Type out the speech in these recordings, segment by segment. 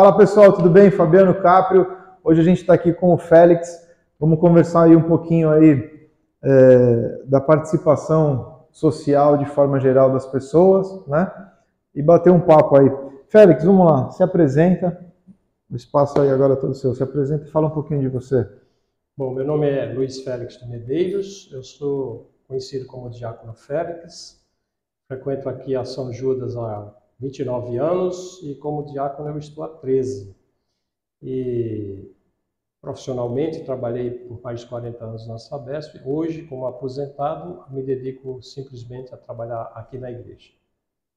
Fala pessoal, tudo bem? Fabiano Caprio. Hoje a gente está aqui com o Félix. Vamos conversar aí um pouquinho aí é, da participação social de forma geral das pessoas, né? E bater um papo aí. Félix, vamos lá, se apresenta. O espaço aí agora é todo seu. Se apresenta e fala um pouquinho de você. Bom, meu nome é Luiz Félix de Medeiros, eu sou conhecido como Diácono Félix, frequento aqui a São Judas há 29 anos e como diácono eu estou há 13. E profissionalmente trabalhei por mais de 40 anos na Sabesp. Hoje, como aposentado, me dedico simplesmente a trabalhar aqui na igreja.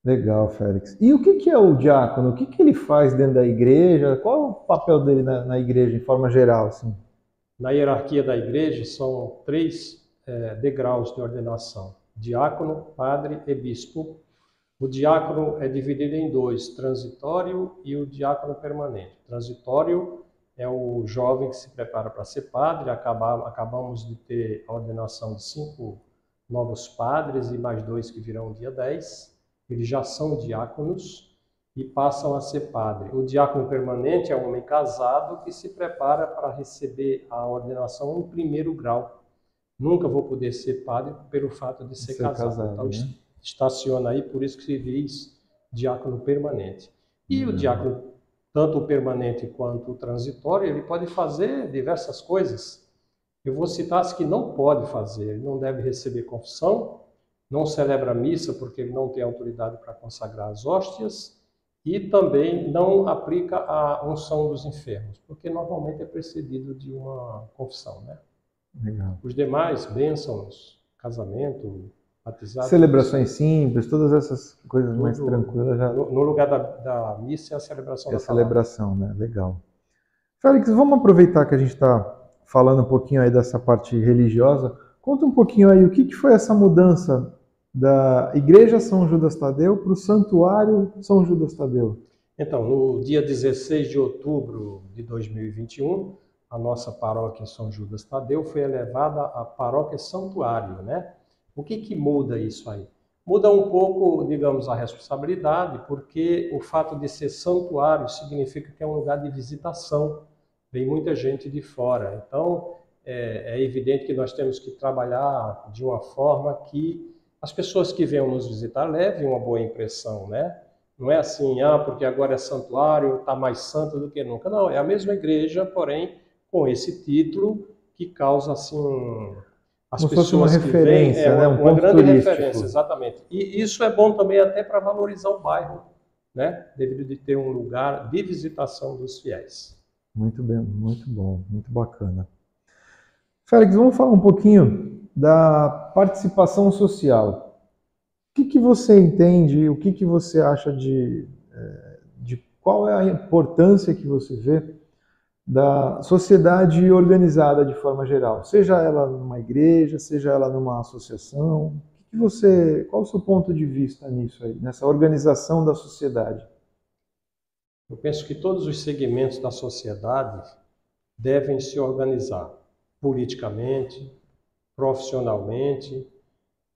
Legal, Félix. E o que é o diácono? O que ele faz dentro da igreja? Qual é o papel dele na, igreja, de forma geral? Assim? Na hierarquia da igreja, são três é, degraus de ordenação: diácono, padre e bispo. O diácono é dividido em dois, transitório e o diácono permanente. Transitório é o jovem que se prepara para ser padre, acabamos de ter a ordenação de cinco novos padres e mais dois que virão dia 10. Eles já são diáconos e passam a ser padre. O diácono permanente é um homem casado que se prepara para receber a ordenação em primeiro grau. Nunca vou poder ser padre pelo fato de ser, ser casado. casado. Então, né? Estaciona aí, por isso que se diz diácono permanente. E uhum. o diácono, tanto o permanente quanto o transitório, ele pode fazer diversas coisas. Eu vou citar as que não pode fazer. Ele não deve receber confissão, não celebra missa porque ele não tem autoridade para consagrar as hóstias e também não aplica a unção dos enfermos, porque normalmente é precedido de uma confissão, né? Legal. Os demais bênçãos, casamento, batizado. Celebrações simples, todas essas coisas Tudo, mais tranquilas. Já... No, no, lugar da, da missa é a celebração é a celebração, né? Legal. Félix, vamos aproveitar que a gente está falando um pouquinho aí dessa parte religiosa. Conta um pouquinho aí o que, que foi essa mudança da Igreja São Judas Tadeu para o Santuário São Judas Tadeu. Então, no dia 16 de outubro de 2021, a nossa paróquia São Judas Tadeu foi elevada à paróquia Santuário, né? O que, que muda isso aí? Muda um pouco, digamos, a responsabilidade, porque o fato de ser santuário significa que é um lugar de visitação. Vem muita gente de fora. Então, é, é evidente que nós temos que trabalhar de uma forma que as pessoas que venham nos visitar levem uma boa impressão, né? Não é assim, ah, porque agora é santuário, está mais santo do que nunca. Não, é a mesma igreja, porém com esse título que causa assim as Como pessoas uma referência, vêm, é, né? um uma grande turístico. referência, exatamente. E isso é bom também até para valorizar o bairro, né? Devido de ter um lugar de visitação dos fiéis. Muito bem, muito bom, muito bacana. Félix, vamos falar um pouquinho da participação social. O que, que você entende, o que, que você acha de, eh, de qual é a importância que você vê da sociedade organizada de forma geral, seja ela numa igreja, seja ela numa associação. Que você, qual o seu ponto de vista nisso aí, nessa organização da sociedade? Eu penso que todos os segmentos da sociedade devem se organizar politicamente, profissionalmente,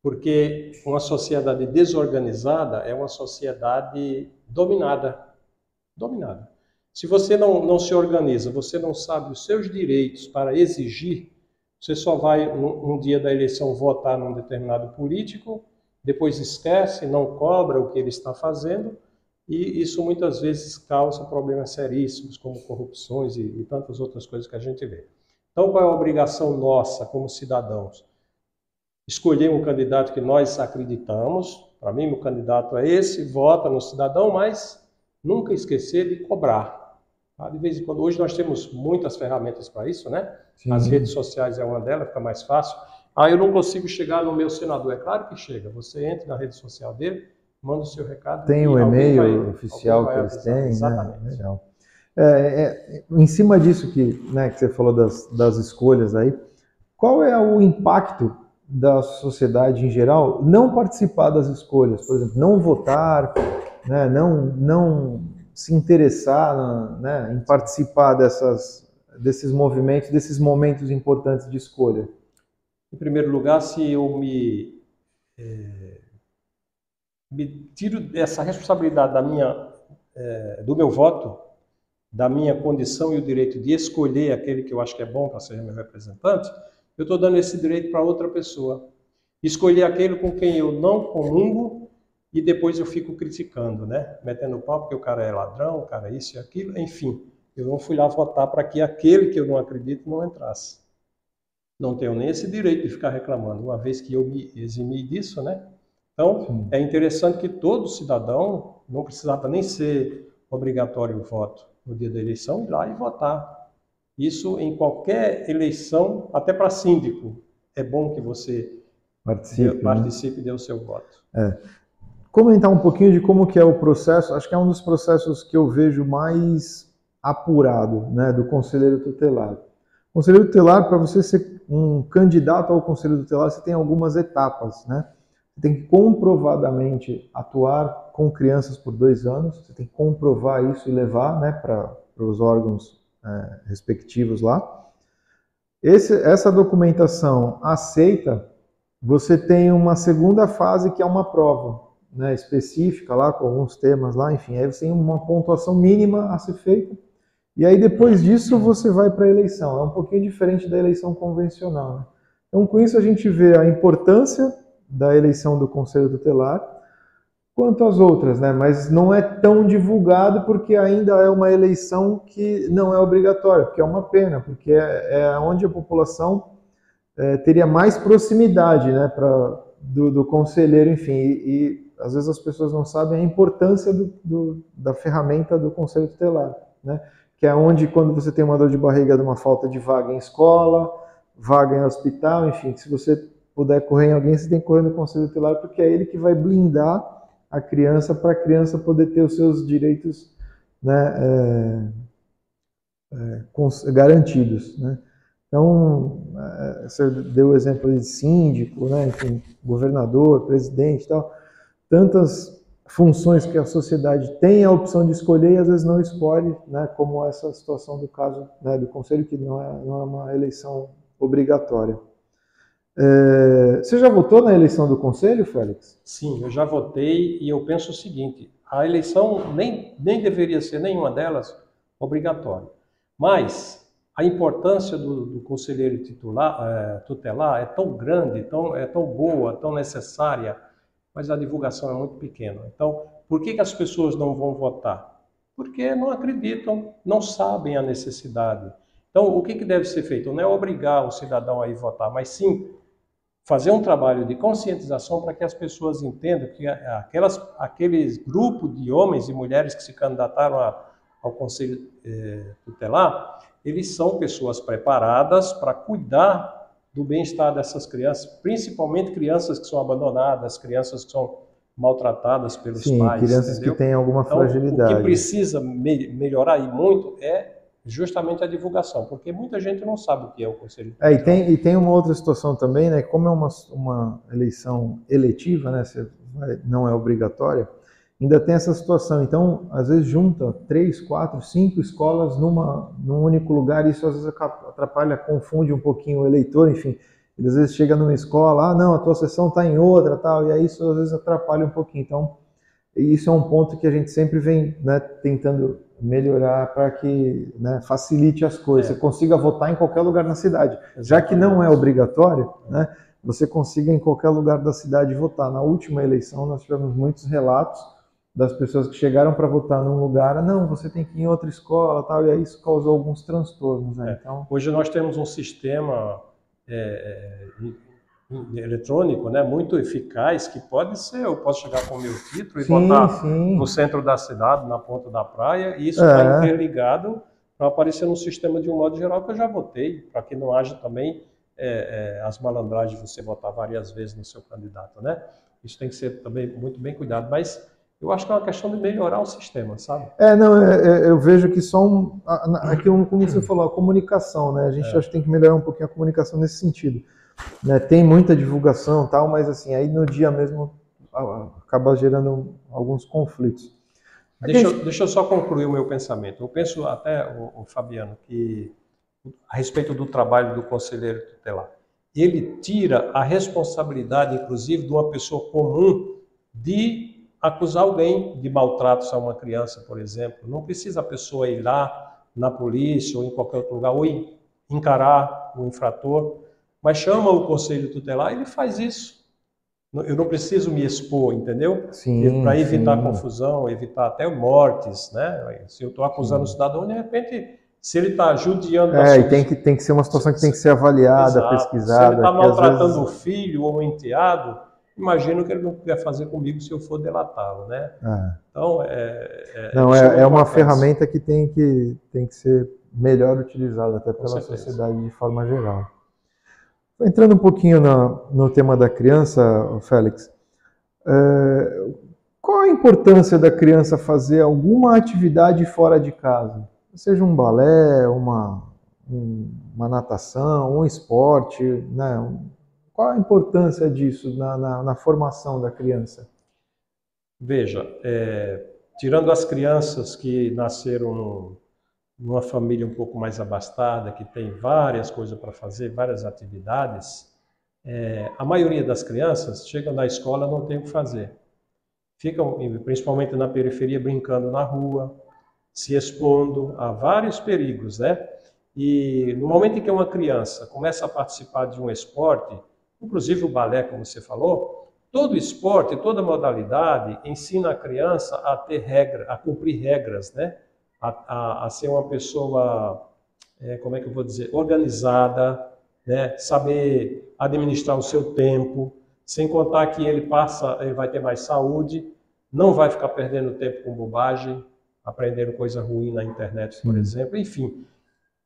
porque uma sociedade desorganizada é uma sociedade dominada, dominada. Se você não, não se organiza, você não sabe os seus direitos para exigir, você só vai, um, um dia da eleição, votar num determinado político, depois esquece, não cobra o que ele está fazendo, e isso muitas vezes causa problemas seríssimos, como corrupções e, e tantas outras coisas que a gente vê. Então, qual é a obrigação nossa como cidadãos? Escolher um candidato que nós acreditamos. Para mim, o candidato é esse, vota no cidadão, mas nunca esquecer de cobrar. Tá? De vez em quando, hoje nós temos muitas ferramentas para isso, né? Sim. As redes sociais é uma delas, fica mais fácil. Ah, eu não consigo chegar no meu senador. É claro que chega. Você entra na rede social dele, manda o seu recado. Tem o e-mail vai, oficial que eles têm, né? Exatamente. né? Legal. É, é, em cima disso que, né, que você falou das, das escolhas aí, qual é o impacto da sociedade em geral não participar das escolhas? Por exemplo, não votar, né, não, não se interessar né, em participar dessas, desses movimentos, desses momentos importantes de escolha? Em primeiro lugar, se eu me, é, me tiro dessa responsabilidade da minha, é, do meu voto, da minha condição e o direito de escolher aquele que eu acho que é bom para ser meu representante, eu estou dando esse direito para outra pessoa. Escolher aquele com quem eu não comungo e depois eu fico criticando, né? Metendo pau porque o cara é ladrão, o cara é isso e aquilo, enfim. Eu não fui lá votar para que aquele que eu não acredito não entrasse. Não tenho nem esse direito de ficar reclamando, uma vez que eu me eximi disso, né? Então, Sim. é interessante que todo cidadão não precisava nem ser obrigatório o voto no dia da eleição, ir lá e votar. Isso em qualquer eleição, até para síndico, é bom que você participe, dê, participe né? e dê o seu voto. É. Comentar um pouquinho de como que é o processo, acho que é um dos processos que eu vejo mais apurado né, do conselheiro tutelar. Conselheiro tutelar, para você ser um candidato ao conselho tutelar, você tem algumas etapas, né? Você tem que comprovadamente atuar com crianças por dois anos, você tem que comprovar isso e levar né, para os órgãos é, respectivos lá. Esse, essa documentação aceita, você tem uma segunda fase que é uma prova né, específica lá, com alguns temas lá, enfim, aí você tem uma pontuação mínima a ser feita. E aí depois disso você vai para a eleição. É um pouquinho diferente da eleição convencional. Né? Então com isso a gente vê a importância da eleição do Conselho Tutelar, quanto às outras, né? Mas não é tão divulgado porque ainda é uma eleição que não é obrigatória, porque é uma pena, porque é, é onde a população é, teria mais proximidade, né, para do, do, conselheiro, enfim, e, às vezes as pessoas não sabem a importância do, do, da ferramenta do Conselho Tutelar, né? Que é onde quando você tem uma dor de barriga de uma falta de vaga em escola, vaga em hospital, enfim, se você puder correr em alguém, você tem que correr no conselho tutelar, porque é ele que vai blindar a criança para a criança poder ter os seus direitos né, é, é, garantidos. Né? Então, é, você deu o exemplo de síndico, né, enfim, governador, presidente e tal, tantas funções que a sociedade tem a opção de escolher e às vezes não escolhe, né, como essa situação do caso né, do conselho, que não é, não é uma eleição obrigatória. É, você já votou na eleição do Conselho, Félix? Sim, eu já votei e eu penso o seguinte: a eleição nem, nem deveria ser nenhuma delas obrigatória. Mas a importância do, do conselheiro titular, é, tutelar é tão grande, tão, é tão boa, tão necessária, mas a divulgação é muito pequena. Então, por que, que as pessoas não vão votar? Porque não acreditam, não sabem a necessidade. Então, o que, que deve ser feito? Não é obrigar o cidadão a ir votar, mas sim fazer um trabalho de conscientização para que as pessoas entendam que aquelas, aqueles grupos de homens e mulheres que se candidataram a, ao Conselho eh, Tutelar, eles são pessoas preparadas para cuidar do bem-estar dessas crianças, principalmente crianças que são abandonadas, crianças que são maltratadas pelos Sim, pais. crianças entendeu? que têm alguma então, fragilidade. O que precisa me melhorar e muito é justamente a divulgação, porque muita gente não sabe o que é o Conselho é, e tem E tem uma outra situação também, né? Como é uma, uma eleição eletiva, né? Não é obrigatória, ainda tem essa situação. Então, às vezes junta três, quatro, cinco escolas numa, num único lugar, e isso às vezes atrapalha, confunde um pouquinho o eleitor, enfim. Ele às vezes chega numa escola, ah, não, a tua sessão está em outra, tal, e aí isso às vezes atrapalha um pouquinho. Então, isso é um ponto que a gente sempre vem né, tentando melhorar para que né, facilite as coisas, é. você consiga votar em qualquer lugar na cidade. Exatamente. Já que não é obrigatório, né, você consiga em qualquer lugar da cidade votar. Na última eleição nós tivemos muitos relatos das pessoas que chegaram para votar num lugar, não, você tem que ir em outra escola, tal, e aí isso causou alguns transtornos. Né? É. Então, hoje nós temos um sistema é, é eletrônico, né, muito eficaz, que pode ser, eu posso chegar com o meu título e sim, botar sim. no centro da cidade, na ponta da praia, e isso está é. interligado para aparecer no sistema de um modo geral que eu já votei, para que não haja também é, é, as malandragens de você votar várias vezes no seu candidato, né? Isso tem que ser também muito bem cuidado, mas eu acho que é uma questão de melhorar o sistema, sabe? É, não, é, é, eu vejo que só um, aqui, como você falou, a comunicação, né? A gente é. acho que tem que melhorar um pouquinho a comunicação nesse sentido né, tem muita divulgação tal, mas assim, aí no dia mesmo acaba gerando alguns conflitos. Deixa, gente... deixa eu só concluir o meu pensamento. Eu penso até, o, o Fabiano, que a respeito do trabalho do conselheiro tutelar, ele tira a responsabilidade, inclusive, de uma pessoa comum de acusar alguém de maltratos a uma criança, por exemplo. Não precisa a pessoa ir lá na polícia ou em qualquer outro lugar, ou encarar o infrator, mas chama o conselho tutelar e ele faz isso. Eu não preciso me expor, entendeu? Para evitar sim. confusão, evitar até mortes, né? Se eu estou acusando sim. o cidadão, de repente, se ele está judiando... É, e tem que, tem que ser uma situação que tem que ser avaliada, Exato. pesquisada. Se ele está maltratando vezes... o filho ou o enteado, imagino que ele não quer fazer comigo se eu for delatá-lo, né? É. Então, é, é, não, é, é uma ferramenta que tem, que tem que ser melhor utilizada até pela sociedade de forma geral. Entrando um pouquinho no, no tema da criança, Félix, é, qual a importância da criança fazer alguma atividade fora de casa? Seja um balé, uma, um, uma natação, um esporte, né? Qual a importância disso na, na, na formação da criança? Veja, é, tirando as crianças que nasceram numa família um pouco mais abastada, que tem várias coisas para fazer, várias atividades, é, a maioria das crianças chegam na escola não tem o que fazer. Ficam, principalmente na periferia, brincando na rua, se expondo a vários perigos, né? E no momento em que uma criança começa a participar de um esporte, inclusive o balé, como você falou, todo esporte, toda modalidade ensina a criança a ter regra, a cumprir regras, né? a, a, a ser uma pessoa, é, como é que eu vou dizer, organizada, né? saber administrar o seu tempo, sem contar que ele passa, ele vai ter mais saúde, não vai ficar perdendo tempo com bobagem, aprendendo coisa ruim na internet, por exemplo. Enfim,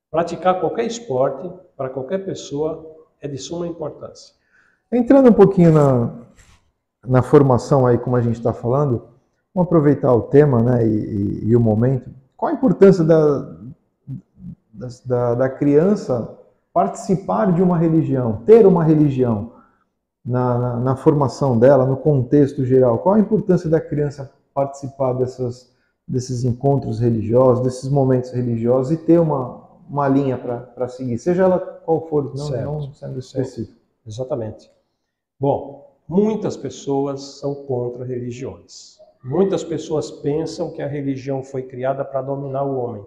praticar qualquer esporte para qualquer pessoa é de suma importância. Entrando um pouquinho na, na formação aí, como a gente está falando, vamos aproveitar o tema né, e, e, e o momento. Qual a importância da, da, da, criança participar de uma religião, ter uma religião na, na, na, formação dela, no contexto geral? Qual a importância da criança participar dessas, desses encontros religiosos, desses momentos religiosos e ter uma, uma linha para seguir, seja ela qual for, não, não sendo específico? Exatamente. Bom, muitas pessoas são contra religiões. Muitas pessoas pensam que a religião foi criada para dominar o homem,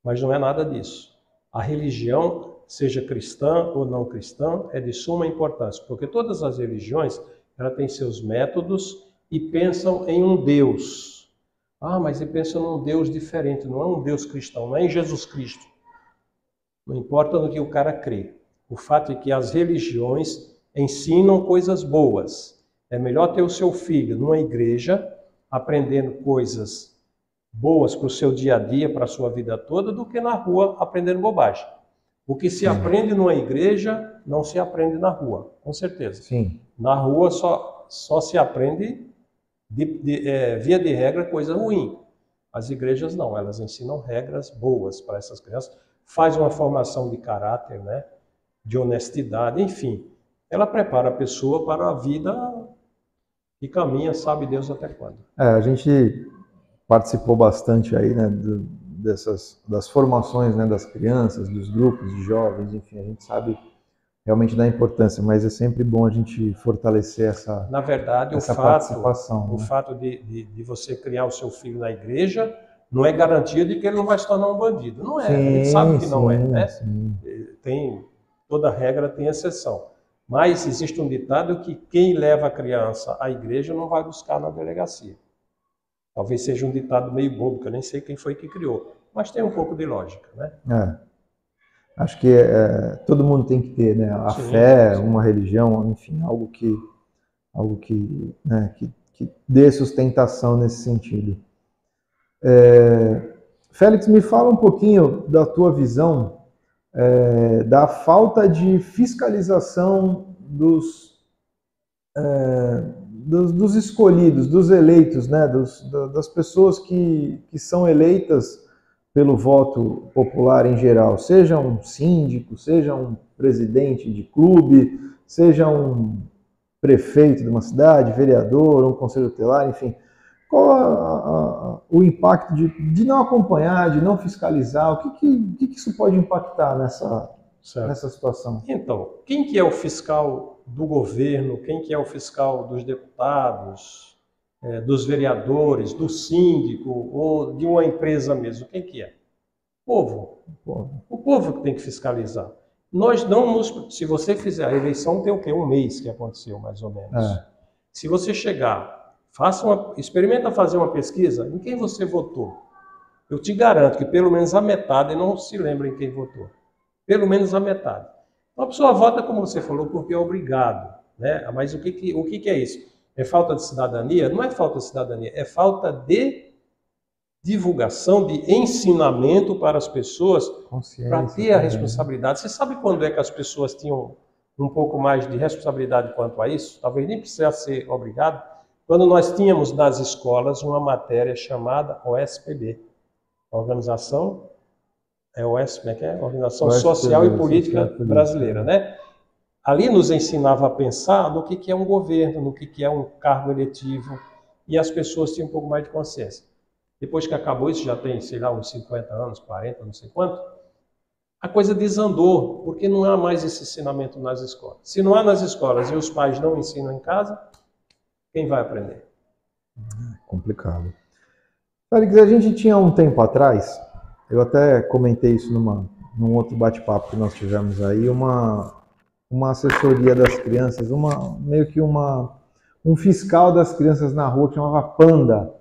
mas não é nada disso. A religião, seja cristã ou não cristã, é de suma importância, porque todas as religiões ela têm seus métodos e pensam em um Deus. Ah, mas ele pensa num Deus diferente, não é um Deus cristão, não é em Jesus Cristo. Não importa no que o cara crê. O fato é que as religiões ensinam coisas boas. É melhor ter o seu filho numa igreja aprendendo coisas boas para o seu dia a dia, para a sua vida toda, do que na rua aprendendo bobagem. O que se aprende numa igreja não se aprende na rua, com certeza. Sim. Na rua só, só se aprende, de, de, é, via de regra, coisa ruim. As igrejas não, elas ensinam regras boas para essas crianças, faz uma formação de caráter, né, de honestidade, enfim. Ela prepara a pessoa para a vida e caminha, sabe Deus até quando. É, a gente participou bastante aí, né, do, dessas das formações, né, das crianças, dos grupos de jovens, enfim, a gente sabe realmente da importância, mas é sempre bom a gente fortalecer essa Na verdade, essa o fato, participação. Né? O fato de, de, de, você criar o seu filho na igreja não é garantia de que ele não vai se tornar um bandido. Não é, sim, a gente sabe que sim, não é, né? Sim. Tem, toda regra tem exceção. Mas existe um ditado que quem leva a criança à igreja não vai buscar na delegacia. Talvez seja um ditado meio bobo, que eu nem sei quem foi que criou, mas tem um pouco de lógica, né? É. Acho que é, todo mundo tem que ter, né? A sim, fé, sim. uma religião, enfim, algo que, algo que, né, que, que dê sustentação nesse sentido. É, Félix, me fala um pouquinho da tua visão é, da falta de fiscalização dos, é, dos, dos, escolhidos, dos eleitos, né, dos, das pessoas que, que são eleitas pelo voto popular em geral, seja um síndico, seja um presidente de clube, seja um prefeito de uma cidade, vereador, um conselho tutelar, enfim qual a, a, o impacto de, de, não acompanhar, de não fiscalizar? O que, que, que isso pode impactar nessa, nessa situação? Então, quem que é o fiscal do governo? Quem que é o fiscal dos deputados, é, dos vereadores, do síndico ou de uma empresa mesmo? Quem que é? povo. O povo, o povo que tem que fiscalizar. Nós não nos. Se você fizer a eleição, tem o quê? Um mês que aconteceu, mais ou menos. É. Se você chegar, faça uma, experimenta fazer uma pesquisa em quem você votou. Eu te garanto que pelo menos a metade não se lembra em quem votou. Pelo menos a metade. Uma pessoa vota, como você falou, porque é obrigado. Né? Mas o que, que, o que, que é isso? É falta de cidadania? Não é falta de cidadania, é falta de divulgação, de ensinamento para as pessoas para ter a responsabilidade. Você sabe quando é que as pessoas tinham um pouco mais de responsabilidade quanto a isso? Talvez nem precisasse ser obrigado. Quando nós tínhamos nas escolas uma matéria chamada OSPB, Organização é é, é? Organização OSPB, Social e Política Brasileira, né? Ali nos ensinava a pensar no que, que é um governo, no que, que é um cargo eletivo, e as pessoas tinham um pouco mais de consciência. Depois que acabou isso, já tem, sei lá, uns 50 anos, 40, não sei quanto, a coisa desandou, porque não há mais esse ensinamento nas escolas. Se não há nas escolas e os pais não ensinam em casa, quem vai aprender? É complicado. Félix, a gente tinha um tempo atrás, eu até comentei isso numa, num outro bate-papo que nós tivemos aí, uma, uma assessoria das crianças, uma, meio que uma, um fiscal das crianças na rua que chamava Panda.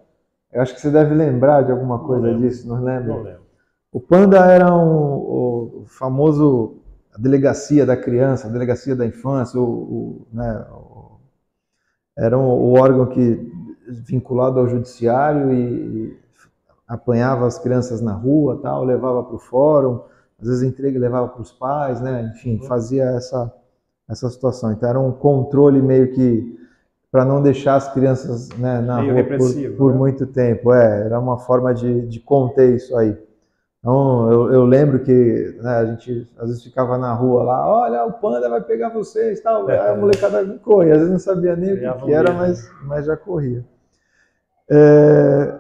Eu acho que você deve lembrar de alguma coisa não disso, não lembra? Não lembro. O Panda era um, o famoso a delegacia da criança, a delegacia da infância, o, o né, o, era um, o órgão que vinculado ao judiciário e, e apanhava as crianças na rua, tal, levava para o fórum, às vezes entrega e levava para os pais, né? Enfim, uhum. fazia essa essa situação. Então era um controle meio que para não deixar as crianças né, na Meio rua por, por né? muito tempo. É, era uma forma de, de conter isso aí. Então, eu, eu lembro que né, a gente às vezes ficava na rua lá, olha, o panda vai pegar vocês, tal. É, a molecada corria, às vezes não sabia nem o que, que era, mas, mas já corria. É,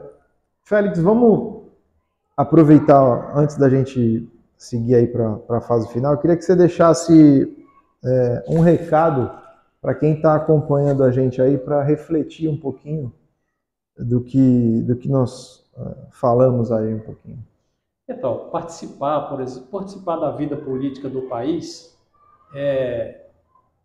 Félix, vamos aproveitar antes da gente seguir aí para a fase final. Eu queria que você deixasse é, um recado para quem está acompanhando a gente aí para refletir um pouquinho do que, do que nós uh, falamos aí um pouquinho. Então, participar, por exemplo, participar da vida política do país é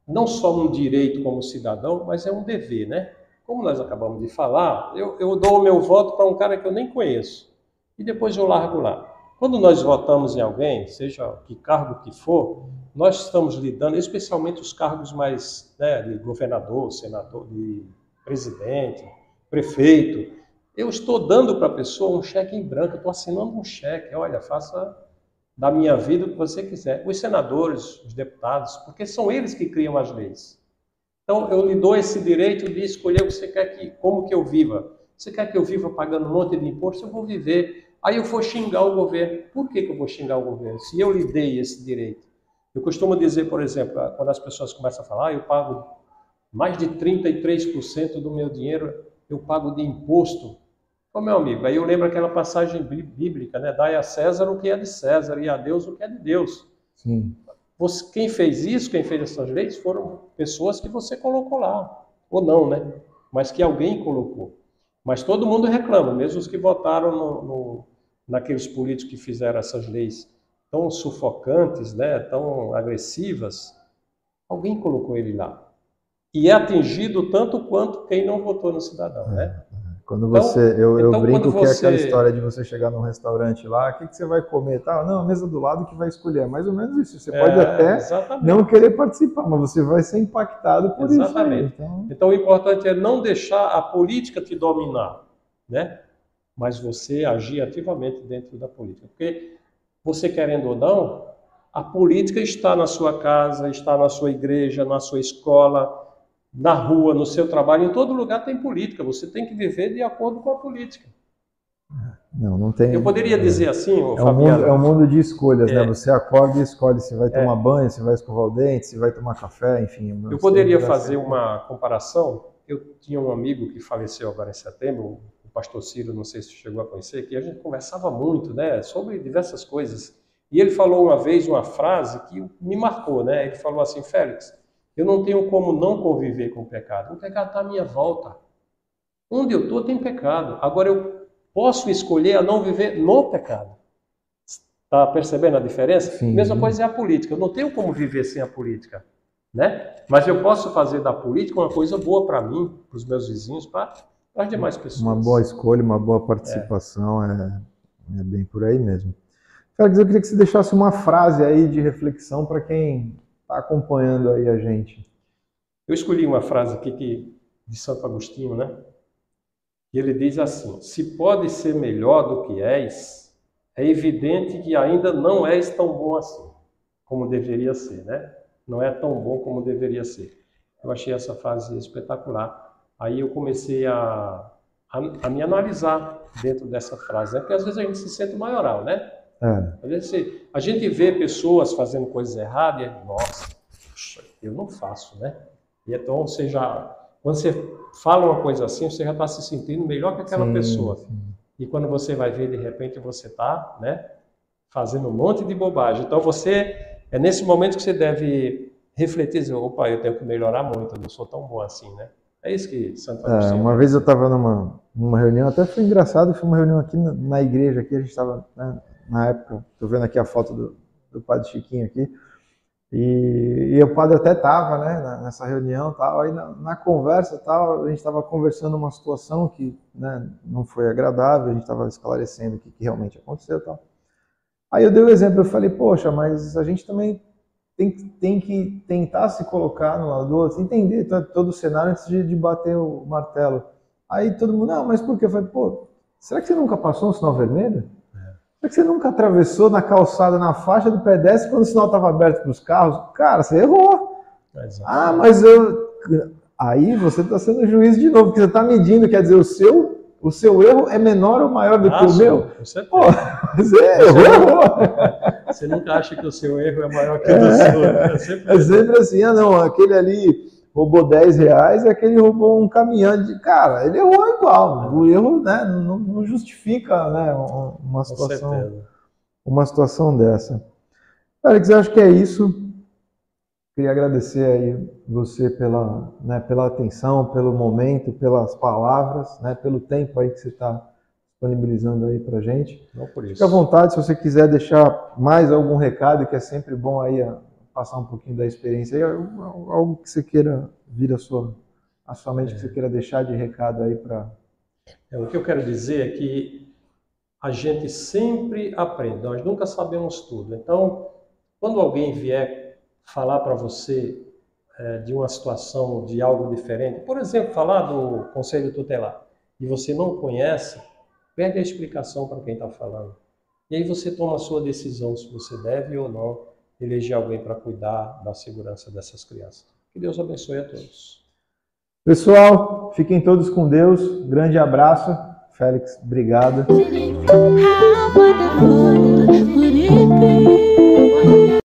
não só um direito como cidadão, mas é um dever, né? Como nós acabamos de falar, eu, eu dou o meu voto para um cara que eu nem conheço e depois eu largo lá. Quando nós votamos em alguém, seja que cargo que for, nós estamos lidando, especialmente os cargos mais né, de governador, senador, de presidente, prefeito. Eu estou dando para a pessoa um cheque em branco, estou assinando um cheque. Olha, faça da minha vida o que você quiser. Os senadores, os deputados, porque são eles que criam as leis. Então, eu lhe dou esse direito de escolher o que você quer que, como que eu viva. Você quer que eu viva pagando um monte de imposto? Eu vou viver. Aí eu vou xingar o governo. Por que, que eu vou xingar o governo? Se eu lhe dei esse direito. Eu costumo dizer, por exemplo, quando as pessoas começam a falar, ah, eu pago mais de 33% do meu dinheiro, eu pago de imposto. Ô meu amigo, aí eu lembro aquela passagem bíblica, né? Dai a César o que é de César e a Deus o que é de Deus. Sim. Você, quem fez isso, quem fez essas leis, foram pessoas que você colocou lá. Ou não, né? Mas que alguém colocou. Mas todo mundo reclama, mesmo os que votaram no, no, naqueles políticos que fizeram essas leis tão sufocantes, né, tão agressivas, alguém colocou ele lá. E é atingido tanto quanto quem não votou no cidadão, né? É, é. Quando então, você, eu, eu então, brinco que é aquela história de você chegar num restaurante lá, o que, que você vai comer? Tá, não, a mesa do lado que vai escolher. É mais ou menos isso. Você é, pode até exatamente. não querer participar, mas você vai ser impactado por exatamente. isso. Aí, então... então o importante é não deixar a política te dominar, né? Mas você agir ativamente dentro da política. Porque você querendo ou não, a política está na sua casa, está na sua igreja, na sua escola, na rua, no seu trabalho, em todo lugar tem política. Você tem que viver de acordo com a política. Não, não tem. Eu poderia dizer assim, é um, mundo, é um mundo de escolhas, né? é. né? Você acorda e escolhe se vai tomar é. banho, se vai escovar o dente, se vai tomar café, enfim. Eu poderia fazer uma comparação. Eu tinha um amigo que faleceu agora em setembro, pastor Ciro, não sei se chegou a conhecer, que a gente conversava muito, né, sobre diversas coisas. E ele falou uma vez uma frase que me marcou, né? Ele falou assim, Félix, eu não tenho como não conviver com o pecado. O pecado está à minha volta. Onde eu estou tem pecado. Agora eu posso escolher a não viver no pecado. Tá percebendo a diferença? Sim. Mesma coisa é a política. Eu não tenho como viver sem a política, né? Mas eu posso fazer da política uma coisa boa para mim, para os meus vizinhos, para as demais pessoas. Uma boa escolha, uma boa participação, é, é bem por aí mesmo. Félix, eu queria que você deixasse uma frase aí de reflexão para quem está acompanhando aí a gente. Eu escolhi uma frase aqui que, de Santo Agostinho, né? E ele diz assim: Se pode ser melhor do que és, é evidente que ainda não és tão bom assim, como deveria ser, né? Não é tão bom como deveria ser. Eu achei essa frase espetacular. Aí eu comecei a, a, a me analisar dentro dessa frase, né? Porque às vezes a gente se sente maioral, né? É, Às vezes a gente vê pessoas fazendo coisas erradas e é, nossa, eu não faço, né? E então você já, quando você fala uma coisa assim, você já está se sentindo melhor que aquela sim, pessoa. sim. E quando você vai ver, de repente, você está, né, fazendo um monte de bobagem. Então você, é nesse momento que você deve refletir, dizer, opa, eu tenho que melhorar muito, eu não sou tão bom assim, né? É isso que Santo É, uma vez eu estava numa, numa reunião, até foi engraçado, foi uma reunião aqui na, na igreja, aqui a gente estava, né, na época, estou vendo aqui a foto do, do padre Chiquinho aqui, e, e o padre até estava né, nessa reunião tal, aí na, na conversa tal, a gente estava conversando uma situação que né, não foi agradável, a gente estava esclarecendo o que, que realmente aconteceu tal. Aí eu dei o exemplo, eu falei, poxa, mas a gente também tem, tem que tentar se colocar no lado do outro, entender to- todo o cenário antes de, de bater o martelo. Aí todo mundo, não, mas por quê? Eu falei, pô, será que você nunca passou um sinal vermelho? Será que você nunca atravessou na calçada, na faixa do pedestre, quando o sinal estava aberto para os carros? Cara, você errou. Ah, mas eu. Aí você está sendo juiz de novo, porque você está medindo, quer dizer, o seu, o seu erro é menor ou maior do que Ah, o sim, meu? com certeza. Pô, você errou, errou. Você nunca acha que o seu erro é maior que o do seu. É sempre É sempre assim, ah não, aquele ali roubou 10 reais e aquele roubou um caminhão de. Cara, ele errou igual. O erro né, não, não justifica né, uma situação, uma situação dessa. Alex, eu acho que é isso. Queria agradecer aí você pela, né, pela atenção, pelo momento, pelas palavras, né, pelo tempo aí que você está disponibilizando aí para gente. Não por isso. Fique à vontade se você quiser deixar mais algum recado, que é sempre bom aí a- passar um pouquinho da experiência, aí, algo algo que você queira vir à sua, à sua mente, que você queira deixar de recado aí para. É, o que eu quero dizer é que a gente sempre aprende, nós nunca sabemos tudo. Então, quando alguém vier falar para você é, de uma situação, de algo diferente, por exemplo, falar do conselho tutelar, e você não conhece, pede a explicação para quem está falando. E aí você toma a sua decisão se você deve ou não eleger alguém para cuidar da segurança dessas crianças. Que Deus abençoe a todos. Pessoal, fiquem todos com Deus. Grande abraço. Félix, obrigado.